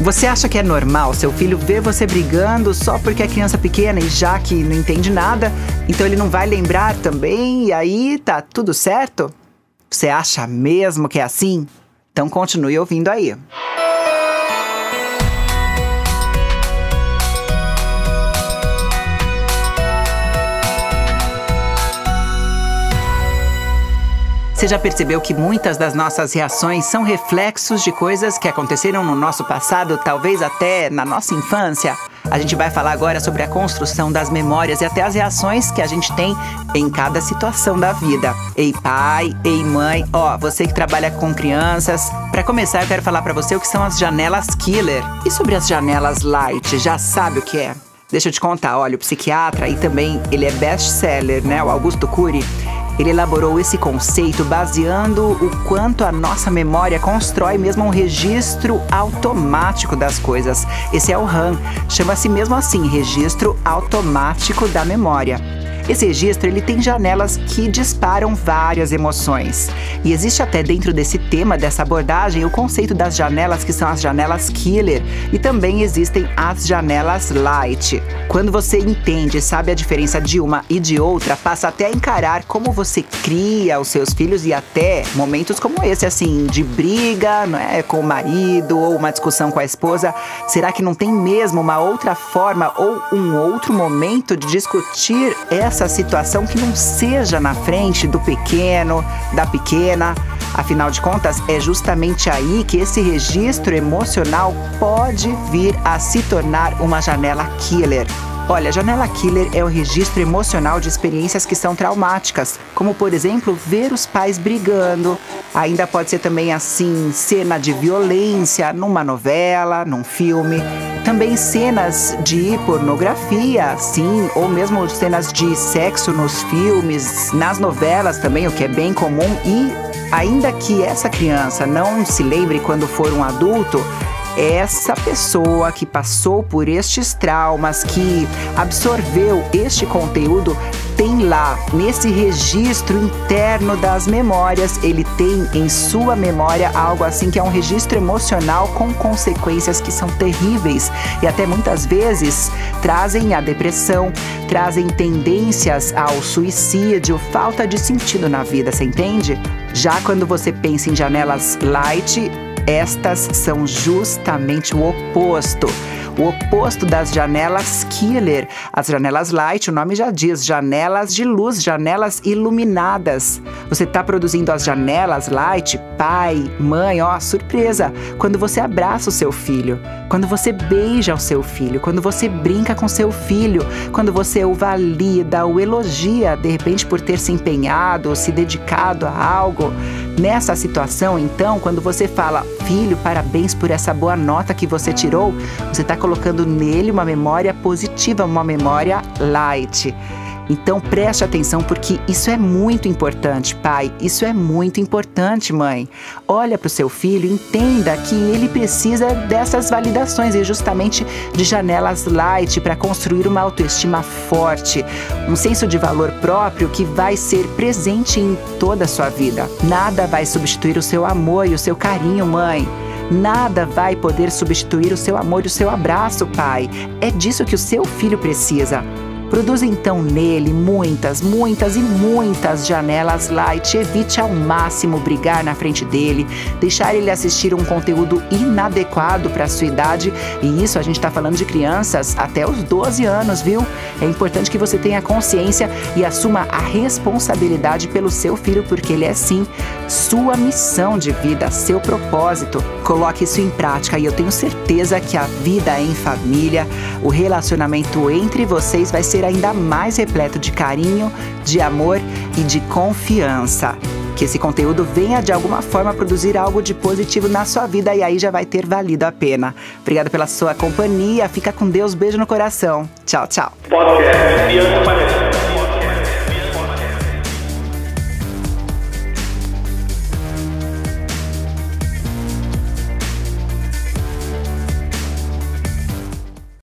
Você acha que é normal seu filho ver você brigando só porque é criança pequena e já que não entende nada, então ele não vai lembrar também e aí tá tudo certo? Você acha mesmo que é assim? Então continue ouvindo aí. Você já percebeu que muitas das nossas reações são reflexos de coisas que aconteceram no nosso passado, talvez até na nossa infância? A gente vai falar agora sobre a construção das memórias e até as reações que a gente tem em cada situação da vida. Ei pai, ei mãe, ó, você que trabalha com crianças, para começar eu quero falar para você o que são as janelas killer. E sobre as janelas light, já sabe o que é? Deixa eu te contar, olha, o psiquiatra e também ele é best-seller, né, o Augusto Cury, ele elaborou esse conceito baseando o quanto a nossa memória constrói mesmo um registro automático das coisas. Esse é o RAM, chama-se mesmo assim, registro automático da memória. Esse registro ele tem janelas que disparam várias emoções. E existe até dentro desse tema, dessa abordagem, o conceito das janelas que são as janelas killer e também existem as janelas light. Quando você entende e sabe a diferença de uma e de outra, passa até a encarar como você cria os seus filhos e até momentos como esse, assim, de briga, não é, com o marido ou uma discussão com a esposa. Será que não tem mesmo uma outra forma ou um outro momento de discutir essa essa situação que não seja na frente do pequeno, da pequena. Afinal de contas, é justamente aí que esse registro emocional pode vir a se tornar uma janela killer. Olha, janela killer é o registro emocional de experiências que são traumáticas, como por exemplo, ver os pais brigando. Ainda pode ser também assim, cena de violência numa novela, num filme. Também cenas de pornografia, sim, ou mesmo cenas de sexo nos filmes, nas novelas também, o que é bem comum. E ainda que essa criança não se lembre quando for um adulto, essa pessoa que passou por estes traumas, que absorveu este conteúdo, tem lá nesse registro interno das memórias, ele tem em sua memória algo assim que é um registro emocional com consequências que são terríveis e até muitas vezes trazem a depressão, trazem tendências ao suicídio, falta de sentido na vida, você entende? Já quando você pensa em janelas light, estas são justamente o oposto. O oposto das janelas killer. As janelas light, o nome já diz, janelas de luz, janelas iluminadas. Você está produzindo as janelas light, pai, mãe, ó, surpresa! Quando você abraça o seu filho, quando você beija o seu filho, quando você brinca com seu filho, quando você o valida, o elogia, de repente por ter se empenhado, se dedicado a algo. Nessa situação, então, quando você fala, filho, parabéns por essa boa nota que você tirou, você está colocando nele uma memória positiva, uma memória light. Então preste atenção porque isso é muito importante, pai. Isso é muito importante, mãe. Olha para o seu filho, entenda que ele precisa dessas validações e justamente de janelas light para construir uma autoestima forte, um senso de valor próprio que vai ser presente em toda a sua vida. Nada vai substituir o seu amor e o seu carinho, mãe. Nada vai poder substituir o seu amor e o seu abraço, pai. É disso que o seu filho precisa. Produza então nele muitas, muitas e muitas janelas light. Evite ao máximo brigar na frente dele, deixar ele assistir um conteúdo inadequado para a sua idade. E isso a gente está falando de crianças até os 12 anos, viu? É importante que você tenha consciência e assuma a responsabilidade pelo seu filho, porque ele é sim sua missão de vida, seu propósito. Coloque isso em prática e eu tenho certeza que a vida em família, o relacionamento entre vocês vai ser ser ainda mais repleto de carinho, de amor e de confiança. Que esse conteúdo venha de alguma forma produzir algo de positivo na sua vida e aí já vai ter valido a pena. Obrigada pela sua companhia, fica com Deus, beijo no coração. Tchau, tchau. Podcast.